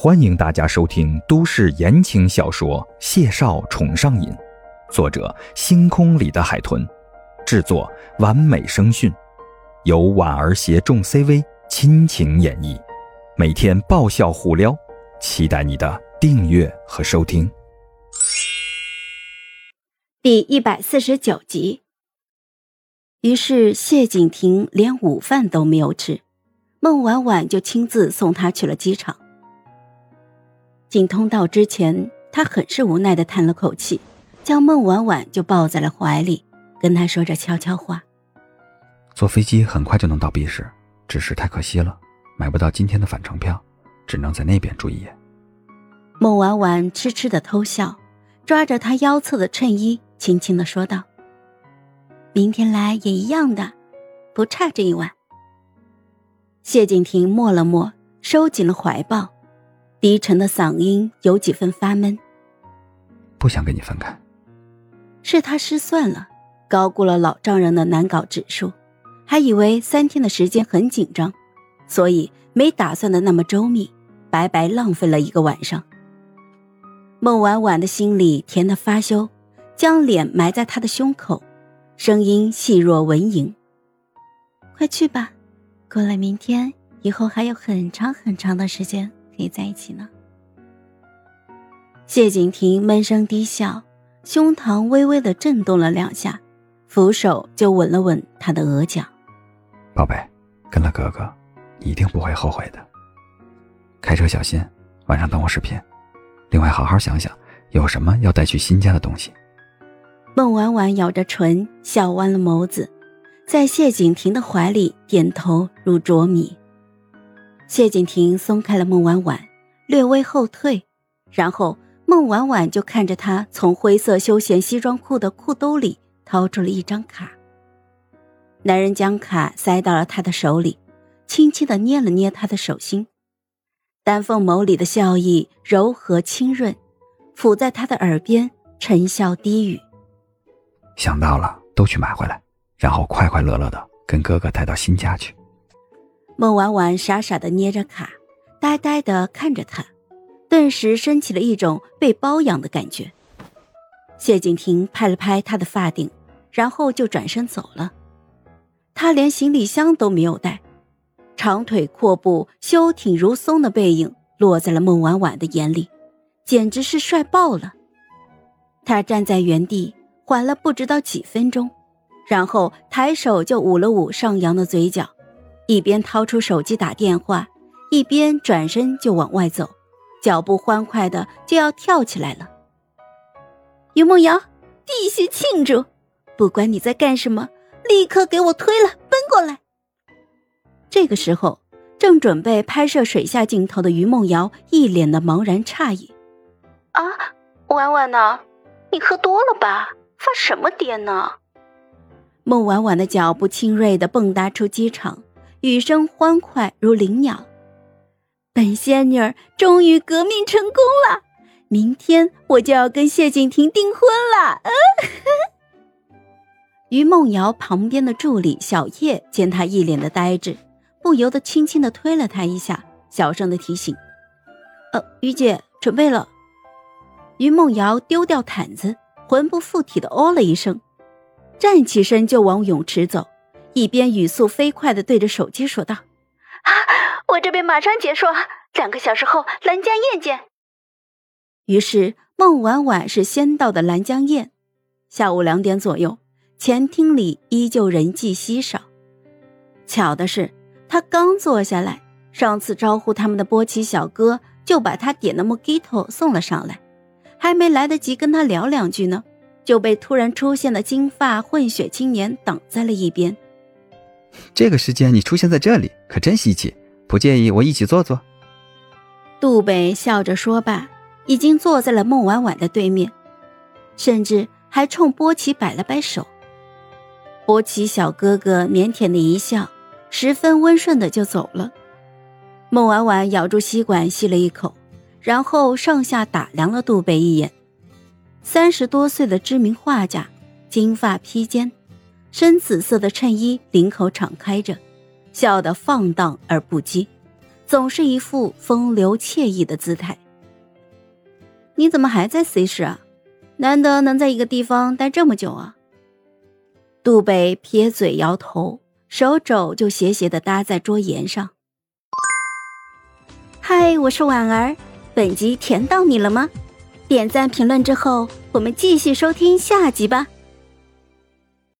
欢迎大家收听都市言情小说《谢少宠上瘾》，作者：星空里的海豚，制作：完美声讯，由婉儿携众 CV 亲情演绎，每天爆笑互撩，期待你的订阅和收听。第一百四十九集。于是谢景亭连午饭都没有吃，孟婉婉就亲自送他去了机场。进通道之前，他很是无奈的叹了口气，将孟婉婉就抱在了怀里，跟她说着悄悄话：“坐飞机很快就能到 B 市，只是太可惜了，买不到今天的返程票，只能在那边住一夜。”孟婉婉痴痴的偷笑，抓着他腰侧的衬衣，轻轻的说道：“明天来也一样的，不差这一晚。”谢景亭默了默，收紧了怀抱。低沉的嗓音有几分发闷。不想跟你分开，是他失算了，高估了老丈人的难搞指数，还以为三天的时间很紧张，所以没打算的那么周密，白白浪费了一个晚上。孟婉婉的心里甜得发羞，将脸埋在他的胸口，声音细若蚊蝇：“快去吧，过了明天以后还有很长很长的时间。”可以在一起呢。谢景亭闷声低笑，胸膛微微的震动了两下，扶手就吻了吻他的额角。宝贝，跟了哥哥，你一定不会后悔的。开车小心，晚上等我视频。另外，好好想想，有什么要带去新家的东西。孟婉婉咬着唇，笑弯了眸子，在谢景亭的怀里点头如啄米。谢景亭松开了孟婉婉，略微后退，然后孟婉婉就看着他从灰色休闲西装裤的裤兜里掏出了一张卡。男人将卡塞到了他的手里，轻轻的捏了捏他的手心，丹凤眸里的笑意柔和清润，抚在他的耳边沉笑低语：“想到了，都去买回来，然后快快乐乐的跟哥哥带到新家去。”孟婉婉傻傻的捏着卡，呆呆的看着他，顿时升起了一种被包养的感觉。谢景亭拍了拍他的发顶，然后就转身走了。他连行李箱都没有带，长腿阔步、修挺如松的背影落在了孟婉婉的眼里，简直是帅爆了。他站在原地缓了不知道几分钟，然后抬手就捂了捂上扬的嘴角。一边掏出手机打电话，一边转身就往外走，脚步欢快的就要跳起来了。于梦瑶，必须庆祝！不管你在干什么，立刻给我推了，奔过来！这个时候，正准备拍摄水下镜头的于梦瑶一脸的茫然诧异：“啊，婉婉呢？你喝多了吧？发什么癫呢？”孟婉婉的脚步轻锐的蹦跶出机场。语声欢快如灵鸟，本仙女儿终于革命成功了，明天我就要跟谢景亭订婚了。嗯于梦瑶旁边的助理小叶见他一脸的呆滞，不由得轻轻的推了他一下，小声的提醒：“呃，于姐，准备了。”于梦瑶丢掉毯子，魂不附体的哦了一声，站起身就往泳池走。一边语速飞快的对着手机说道：“啊，我这边马上结束，两个小时后兰江宴见。”于是孟婉婉是先到的兰江宴。下午两点左右，前厅里依旧人迹稀少。巧的是，他刚坐下来，上次招呼他们的波奇小哥就把他点的莫吉托送了上来，还没来得及跟他聊两句呢，就被突然出现的金发混血青年挡在了一边。这个时间你出现在这里可真稀奇，不介意我一起坐坐？杜北笑着说罢，已经坐在了孟婉婉的对面，甚至还冲波奇摆了摆手。波奇小哥哥腼腆的一笑，十分温顺的就走了。孟婉婉咬住吸管吸了一口，然后上下打量了杜北一眼。三十多岁的知名画家，金发披肩。深紫色的衬衣领口敞开着，笑得放荡而不羁，总是一副风流惬意的姿态。你怎么还在 C 市啊？难得能在一个地方待这么久啊？杜北撇嘴摇头，手肘就斜斜的搭在桌沿上。嗨，我是婉儿，本集甜到你了吗？点赞评论之后，我们继续收听下集吧。